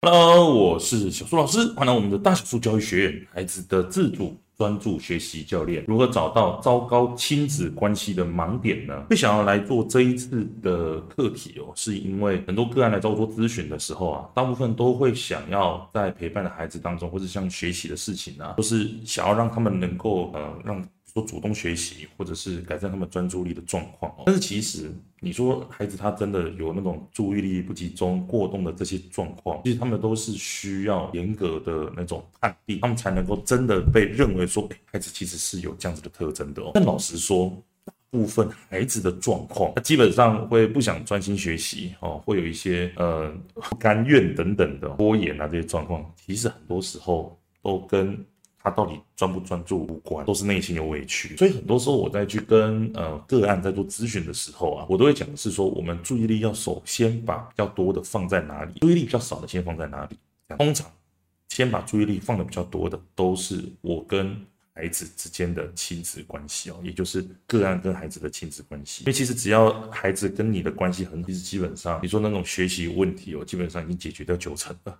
Hello，我是小苏老师，欢迎来我们的大小树教育学院，孩子的自主专注学习教练。如何找到糟糕亲子关系的盲点呢？会想要来做这一次的课题哦，是因为很多个案来找我做咨询的时候啊，大部分都会想要在陪伴的孩子当中，或者像学习的事情啊，都是想要让他们能够呃让。说主动学习，或者是改善他们专注力的状况。但是其实你说孩子他真的有那种注意力不集中、过动的这些状况，其实他们都是需要严格的那种判定，他们才能够真的被认为说，哎，孩子其实是有这样子的特征的哦。但老实说，大部分孩子的状况，他基本上会不想专心学习哦，会有一些呃不甘愿等等的拖延啊这些状况，其实很多时候都跟。他到底专不专注无关，都是内心有委屈，所以很多时候我在去跟呃个案在做咨询的时候啊，我都会讲的是说，我们注意力要首先把比较多的放在哪里，注意力比较少的先放在哪里。通常先把注意力放的比较多的，都是我跟孩子之间的亲子关系哦，也就是个案跟孩子的亲子关系。因为其实只要孩子跟你的关系很好，其实基本上你说那种学习问题哦，基本上已经解决掉九成了。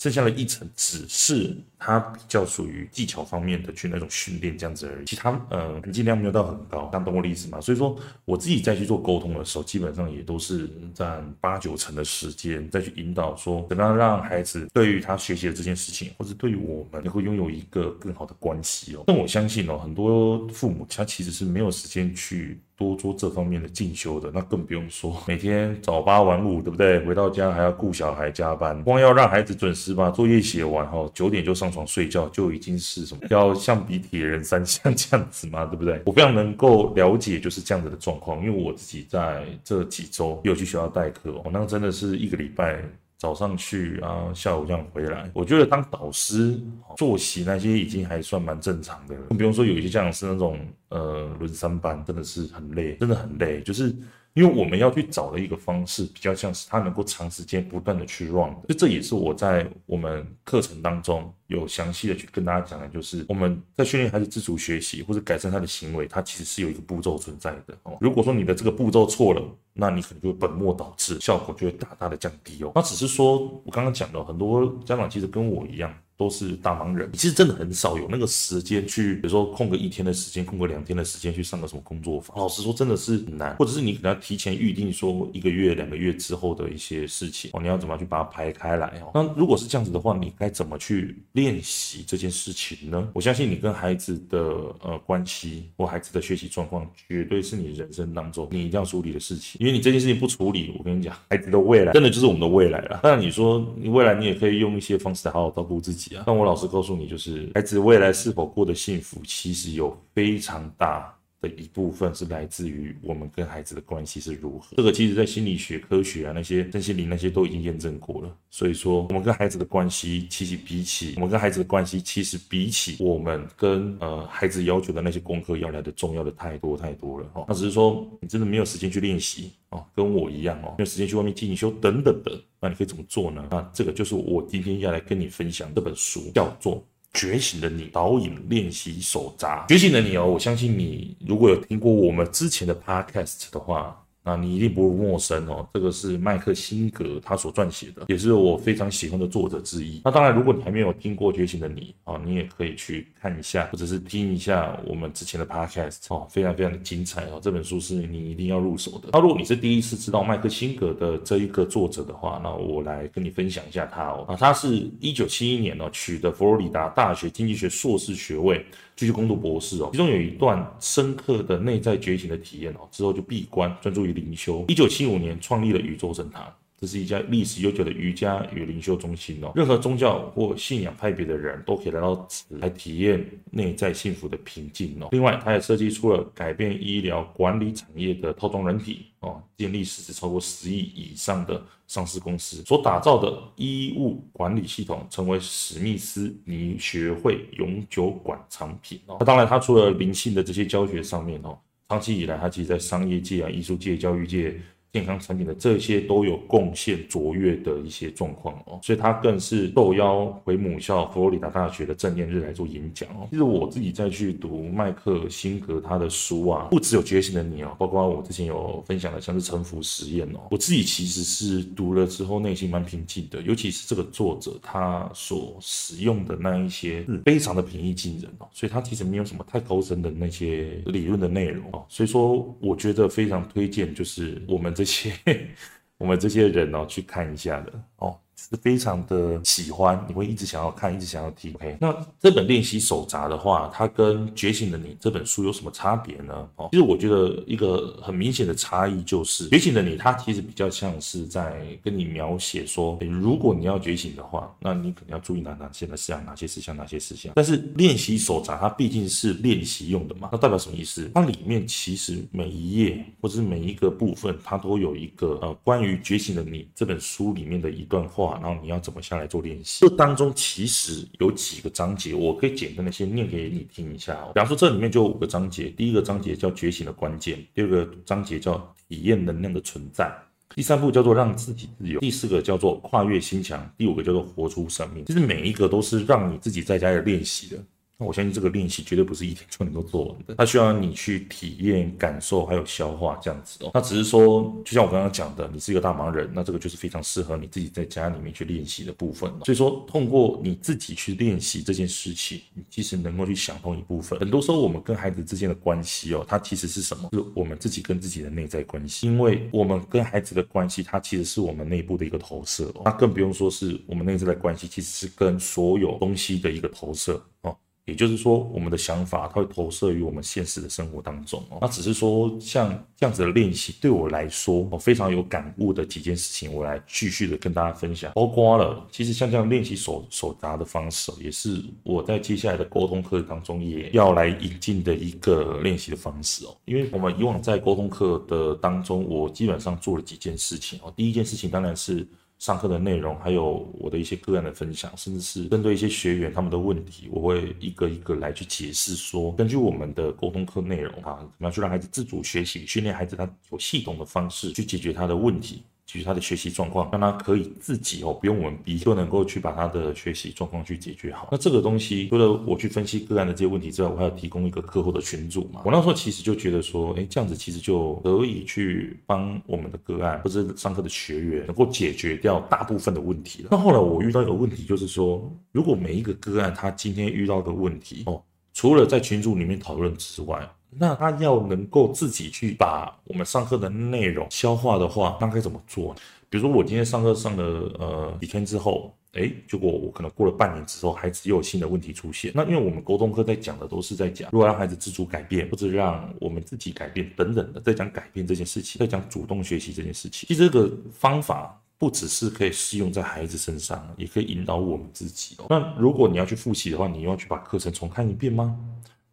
剩下的一层只是他比较属于技巧方面的去那种训练这样子而已，其他呃含金量没有到很高，当懂我的意思吗？所以说我自己再去做沟通的时候，基本上也都是占八九成的时间再去引导说，怎么样让孩子对于他学习的这件事情，或者对于我们能够拥有一个更好的关系哦。但我相信哦，很多父母他其实是没有时间去。多做这方面的进修的，那更不用说每天早八晚五，对不对？回到家还要顾小孩加班，光要让孩子准时把作业写完，哈，九点就上床睡觉，就已经是什么要像比铁人三项这样子嘛，对不对？我非常能够了解就是这样子的状况，因为我自己在这几周有去学校代课，哦，那真的是一个礼拜。早上去，然后下午这样回来。我觉得当导师，作息那些已经还算蛮正常的了。更不用说有一些家长是那种，呃，轮三班，真的是很累，真的很累，就是。因为我们要去找的一个方式，比较像是他能够长时间不断的去 run 就，这也是我在我们课程当中有详细的去跟大家讲的，就是我们在训练孩子自主学习或者改善他的行为，它其实是有一个步骤存在的哦。如果说你的这个步骤错了，那你可能就会本末倒置，效果就会大大的降低哦。那只是说我刚刚讲的，很多家长其实跟我一样。都是大忙人，你其实真的很少有那个时间去，比如说空个一天的时间，空个两天的时间去上个什么工作坊。老实说，真的是很难，或者是你可能要提前预定说一个月、两个月之后的一些事情哦，你要怎么去把它排开来哦？那如果是这样子的话，你该怎么去练习这件事情呢？我相信你跟孩子的呃关系或孩子的学习状况，绝对是你人生当中你一定要处理的事情，因为你这件事情不处理，我跟你讲，孩子的未来真的就是我们的未来了。那，你说你未来你也可以用一些方式来好好照顾自己。但我老实告诉你，就是孩子未来是否过得幸福，其实有非常大的一部分是来自于我们跟孩子的关系是如何。这个其实在心理学、科学啊那些身心灵那些都已经验证过了。所以说，我们跟孩子的关系，其实比起我们跟孩子的关系，其实比起我们跟呃孩子要求的那些功课要来的重要的太多太多了。哦，那只是说你真的没有时间去练习哦，跟我一样哦，没有时间去外面进修等等的，那你可以怎么做呢？那这个就是我今天要来跟你分享这本书，叫做。觉醒的你导引练习手札，觉醒的你哦，我相信你如果有听过我们之前的 podcast 的话。那你一定不陌生哦，这个是麦克辛格他所撰写的，也是我非常喜欢的作者之一。那当然，如果你还没有听过《觉醒的你》啊，你也可以去看一下，或者是听一下我们之前的 podcast 哦，非常非常的精彩哦。这本书是你一定要入手的。那如果你是第一次知道麦克辛格的这一个作者的话，那我来跟你分享一下他哦。啊，他是一九七一年哦取得佛罗里达大学经济学硕士学位。继续攻读博士哦，其中有一段深刻的内在觉醒的体验哦，之后就闭关专注于灵修。一九七五年创立了宇宙神堂，这是一家历史悠久的瑜伽与灵修中心哦。任何宗教或信仰派别的人都可以来到此来体验内在幸福的平静哦。另外，他也设计出了改变医疗管理产业的套装人体哦，建立市值超过十亿以上的。上市公司所打造的医务管理系统，成为史密斯尼学会永久馆藏品哦。那当然，他除了灵性的这些教学上面哦，长期以来，他其实在商业界啊、艺术界、教育界健康产品的这些都有贡献卓越的一些状况哦，所以他更是受邀回母校佛罗里达大学的正念日来做演讲哦。其实我自己在去读麦克辛格他的书啊，不只有觉醒的你哦，包括我之前有分享的像是沉浮实验哦，我自己其实是读了之后内心蛮平静的，尤其是这个作者他所使用的那一些是非常的平易近人哦，所以他其实没有什么太高深的那些理论的内容哦，所以说我觉得非常推荐就是我们。这些 我们这些人哦，去看一下的哦。是非常的喜欢，你会一直想要看，一直想要听。OK，那这本练习手札的话，它跟《觉醒的你》这本书有什么差别呢？哦，其实我觉得一个很明显的差异就是，《觉醒的你》它其实比较像是在跟你描写说，如果你要觉醒的话，那你可能要注意哪哪些的事项，哪些事项，哪些事项。但是练习手札它毕竟是练习用的嘛，那代表什么意思？它里面其实每一页或者是每一个部分，它都有一个呃关于《觉醒的你》这本书里面的一段话。然后你要怎么下来做练习？这当中其实有几个章节，我可以简单的先念给你听一下哦。比方说，这里面就有五个章节，第一个章节叫觉醒的关键，第二个章节叫体验能量的存在，第三步叫做让自己自由，第四个叫做跨越心墙，第五个叫做活出生命。其实每一个都是让你自己在家里练习的。我相信这个练习绝对不是一天就能够做完的，它需要你去体验、感受还有消化这样子哦。那只是说，就像我刚刚讲的，你是一个大忙人，那这个就是非常适合你自己在家里面去练习的部分。所以说，通过你自己去练习这件事情，你其实能够去想通一部分。很多时候，我们跟孩子之间的关系哦，它其实是什么？是我们自己跟自己的内在关系。因为我们跟孩子的关系，它其实是我们内部的一个投射哦。那更不用说是我们内在的关系，其实是跟所有东西的一个投射哦。也就是说，我们的想法它会投射于我们现实的生活当中哦。那只是说，像这样子的练习，对我来说，我非常有感悟的几件事情，我来继续的跟大家分享。包括了，其实像这样练习手手札的方式，也是我在接下来的沟通课当中也要来引进的一个练习的方式哦。因为我们以往在沟通课的当中，我基本上做了几件事情哦。第一件事情当然是。上课的内容，还有我的一些个案的分享，甚至是针对一些学员他们的问题，我会一个一个来去解释说，根据我们的沟通课内容啊，怎么样去让孩子自主学习，训练孩子他有系统的方式去解决他的问题。其实他的学习状况，让他可以自己哦，不用我们逼，就能够去把他的学习状况去解决好。那这个东西，除了我去分析个案的这些问题之外，我还要提供一个课后的群组嘛。我那时候其实就觉得说，哎，这样子其实就可以去帮我们的个案或者上课的学员能够解决掉大部分的问题了。那后来我遇到一个问题，就是说，如果每一个个案他今天遇到的问题哦，除了在群组里面讨论之外，那他要能够自己去把我们上课的内容消化的话，那该怎么做呢？比如说我今天上课上了呃几天之后，诶，结果我可能过了半年之后，孩子又有新的问题出现。那因为我们沟通课在讲的都是在讲，如果让孩子自主改变，或者让我们自己改变等等的，在讲改变这件事情，在讲主动学习这件事情。其实这个方法不只是可以适用在孩子身上，也可以引导我们自己哦。那如果你要去复习的话，你要去把课程重看一遍吗？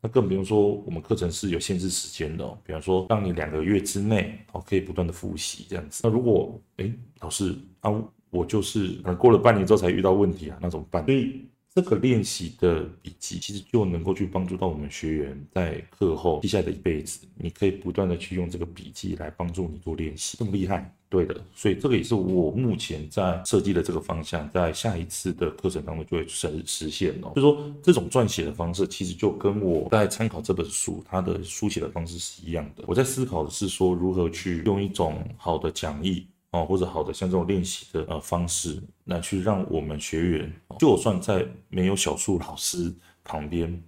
那更不用说，我们课程是有限制时间的，比方说让你两个月之内哦，可以不断的复习这样子。那如果哎老师啊，我就是可能过了半年之后才遇到问题啊，那怎么办？所以这个练习的笔记其实就能够去帮助到我们学员在课后接下来的一辈子，你可以不断的去用这个笔记来帮助你做练习，这么厉害。对的，所以这个也是我目前在设计的这个方向，在下一次的课程当中就会实实现哦。就是说，这种撰写的方式，其实就跟我在参考这本书它的书写的方式是一样的。我在思考的是说，如何去用一种好的讲义哦，或者好的像这种练习的呃方式，来去让我们学员，就算在没有小数老师旁边。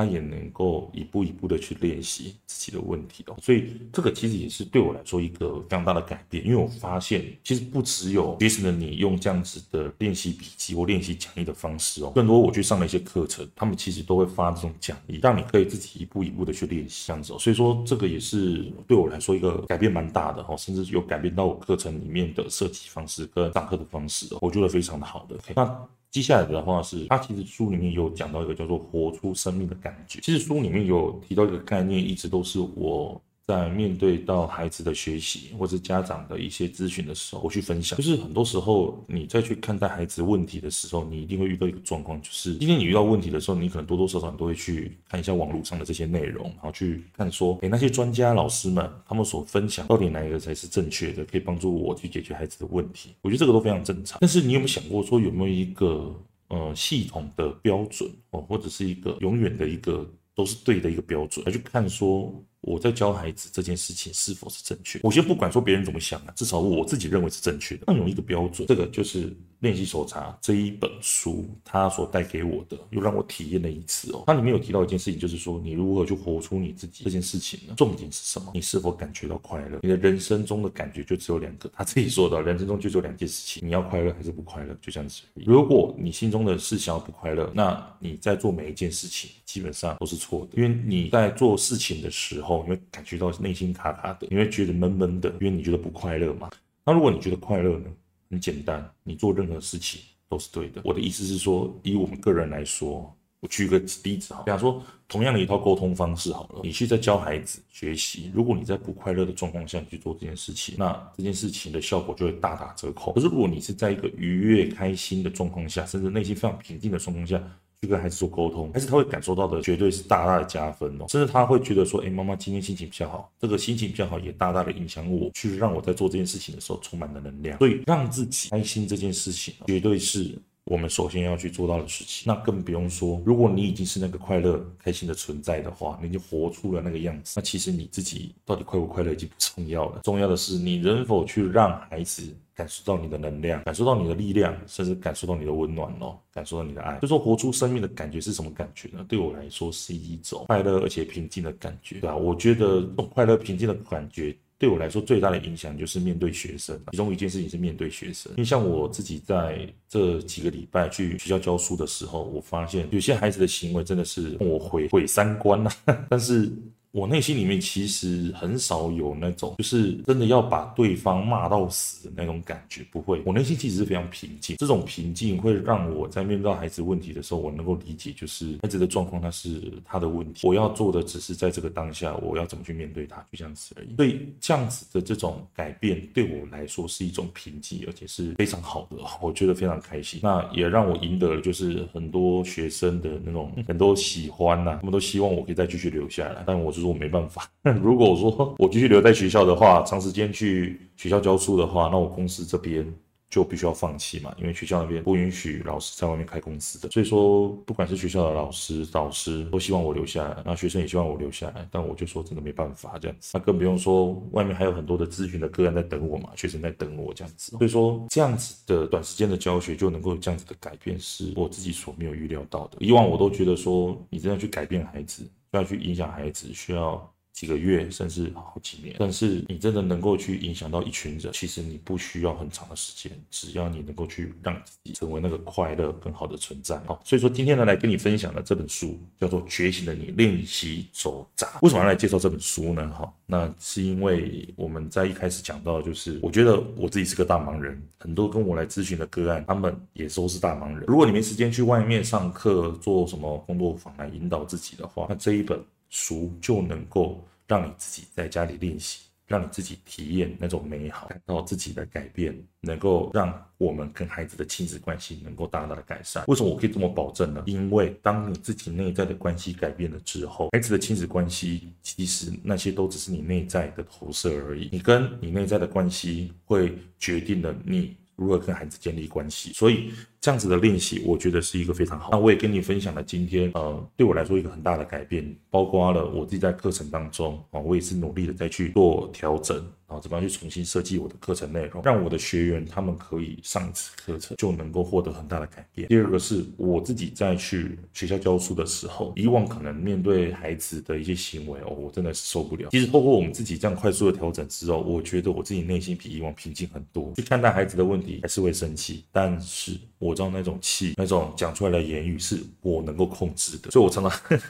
他也能够一步一步的去练习自己的问题哦，所以这个其实也是对我来说一个非常大的改变，因为我发现其实不只有觉醒的你用这样子的练习笔记或练习讲义的方式哦，更多我去上了一些课程，他们其实都会发这种讲义，让你可以自己一步一步的去练习这样子哦，所以说这个也是对我来说一个改变蛮大的哦，甚至有改变到我课程里面的设计方式跟上课的方式哦，我觉得非常的好的。那接下来的话是，他其实书里面有讲到一个叫做“活出生命”的感觉。其实书里面有提到一个概念，一直都是我在面对到孩子的学习或者家长的一些咨询的时候，我去分享，就是很多时候你再去看待孩子问题的时候，你一定会遇到一个状况，就是今天你遇到问题的时候，你可能多多少少你都会去看一下网络上的这些内容，然后去看说，诶，那些专家老师们他们所分享到底哪一个才是正确的，可以帮助我去解决孩子的问题。我觉得这个都非常正常。但是你有没有想过说，有没有一个呃系统的标准哦，或者是一个永远的一个都是对的一个标准来去看说？我在教孩子这件事情是否是正确？我先不管说别人怎么想啊，至少我自己认为是正确的。那有一个标准，这个就是练习手札这一本书，它所带给我的，又让我体验了一次哦。它里面有提到一件事情，就是说你如何去活出你自己这件事情呢？重点是什么？你是否感觉到快乐？你的人生中的感觉就只有两个，他自己说的，人生中就只有两件事情，你要快乐还是不快乐？就这样子。如果你心中的是想要不快乐，那你在做每一件事情基本上都是错的，因为你在做事情的时候。你会感觉到内心卡卡的，你会觉得闷闷的，因为你觉得不快乐嘛。那如果你觉得快乐呢？很简单，你做任何事情都是对的。我的意思是说，以我们个人来说，我举个例子哈，比方说，同样的一套沟通方式好了，你去在教孩子学习，如果你在不快乐的状况下去做这件事情，那这件事情的效果就会大打折扣。可是如果你是在一个愉悦、开心的状况下，甚至内心非常平静的状况下，去跟孩子做沟通，孩子他会感受到的绝对是大大的加分哦，甚至他会觉得说，哎，妈妈今天心情比较好，这个心情比较好也大大的影响我，去让我在做这件事情的时候充满了能量。所以让自己开心这件事情，绝对是我们首先要去做到的事情。那更不用说，如果你已经是那个快乐、开心的存在的话，你就活出了那个样子。那其实你自己到底快不快乐已经不重要了，重要的是你能否去让孩子。感受到你的能量，感受到你的力量，甚至感受到你的温暖哦，感受到你的爱。就说活出生命的感觉是什么感觉呢？对我来说是一种快乐而且平静的感觉，对啊，我觉得这种快乐平静的感觉对我来说最大的影响就是面对学生。其中一件事情是面对学生，因为像我自己在这几个礼拜去学校教书的时候，我发现有些孩子的行为真的是我毁毁三观呐，但是。我内心里面其实很少有那种，就是真的要把对方骂到死的那种感觉，不会。我内心其实是非常平静，这种平静会让我在面对孩子问题的时候，我能够理解，就是孩子的状况，他是他的问题。我要做的只是在这个当下，我要怎么去面对他，就这样子而已。所以这样子的这种改变，对我来说是一种平静，而且是非常好的，我觉得非常开心。那也让我赢得了就是很多学生的那种很多喜欢呐、他们都希望我可以再继续留下来，但我是。我没办法。如果说我继续留在学校的话，长时间去学校教书的话，那我公司这边就必须要放弃嘛，因为学校那边不允许老师在外面开公司的。所以说，不管是学校的老师、导师都希望我留下来，那学生也希望我留下来，但我就说真的没办法这样子。那更不用说外面还有很多的咨询的个案在等我嘛，学生在等我这样子。所以说，这样子的短时间的教学就能够有这样子的改变，是我自己所没有预料到的。以往我都觉得说，你真的去改变孩子。要去影响孩子，需要几个月，甚至好几年。但是你真的能够去影响到一群人，其实你不需要很长的时间，只要你能够去让自己成为那个快乐、更好的存在。好，所以说今天呢，来跟你分享的这本书叫做《觉醒的你练习手札》。为什么要来介绍这本书呢？哈，那是因为我们在一开始讲到，就是我觉得我自己是个大忙人，很多跟我来咨询的个案，他们也都是大忙人。如果你没时间去外面上课，做什么工作坊来引导自己的话，那这一本书就能够让你自己在家里练习，让你自己体验那种美好，感到自己的改变，能够让我们跟孩子的亲子关系能够大大的改善。为什么我可以这么保证呢？因为当你自己内在的关系改变了之后，孩子的亲子关系其实那些都只是你内在的投射而已。你跟你内在的关系会决定了你。如何跟孩子建立关系？所以这样子的练习，我觉得是一个非常好。那我也跟你分享了今天，呃，对我来说一个很大的改变，包括了我自己在课程当中啊，我也是努力的在去做调整。然后怎么样去重新设计我的课程内容，让我的学员他们可以上一次课程就能够获得很大的改变。第二个是我自己在去学校教书的时候，以往可能面对孩子的一些行为哦，我真的是受不了。其实透过我们自己这样快速的调整之后，我觉得我自己内心比以往平静很多。去看待孩子的问题还是会生气，但是我知道那种气，那种讲出来的言语是我能够控制的。所以我常常，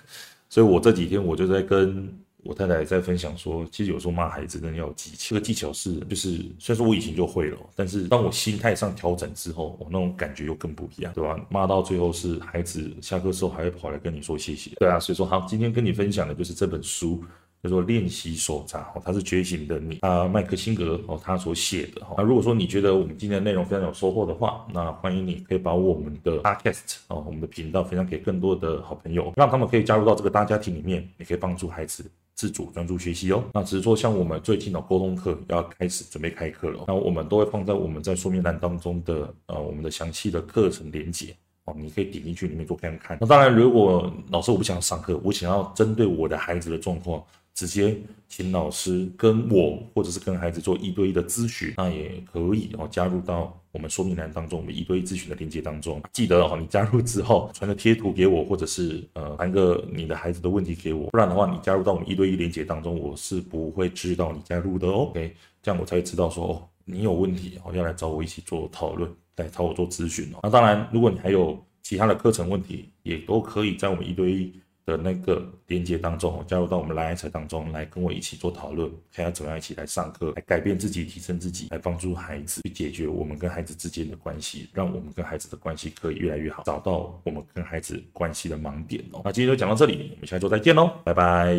所以我这几天我就在跟。我太太在分享说，其实有时候骂孩子真的要有技巧。这个技巧是，就是虽然说我以前就会了，但是当我心态上调整之后，我那种感觉又更不一样，对吧？骂到最后是孩子下课时候还会跑来跟你说谢谢。对啊，所以说好，今天跟你分享的就是这本书。叫做练习手札哦，它是觉醒的你啊，麦克辛格哦他所写的哈。那如果说你觉得我们今天的内容非常有收获的话，那欢迎你可以把我们的 podcast 哦，我们的频道分享给更多的好朋友，让他们可以加入到这个大家庭里面，也可以帮助孩子自主专注学习哦。那只是说像我们最近的沟通课要开始准备开课了，那我们都会放在我们在说明栏当中的呃我们的详细的课程连结。你可以点进去里面做看看。那当然，如果老师我不想上课，我想要针对我的孩子的状况，直接请老师跟我或者是跟孩子做一对一的咨询，那也可以哦，加入到我们说明栏当中，我们一对一咨询的链接当中。记得哦，你加入之后传个贴图给我，或者是呃传个你的孩子的问题给我，不然的话，你加入到我们一对一链接当中，我是不会知道你加入的哦。OK，这样我才会知道说哦，你有问题哦，要来找我一起做讨论。来找我做咨询哦。那当然，如果你还有其他的课程问题，也都可以在我们一对一的那个连接当中加入到我们 LINE 当中来跟我一起做讨论，看要怎么样一起来上课，来改变自己，提升自己，来帮助孩子去解决我们跟孩子之间的关系，让我们跟孩子的关系可以越来越好，找到我们跟孩子关系的盲点哦。那今天就讲到这里，我们下周再见喽，拜拜。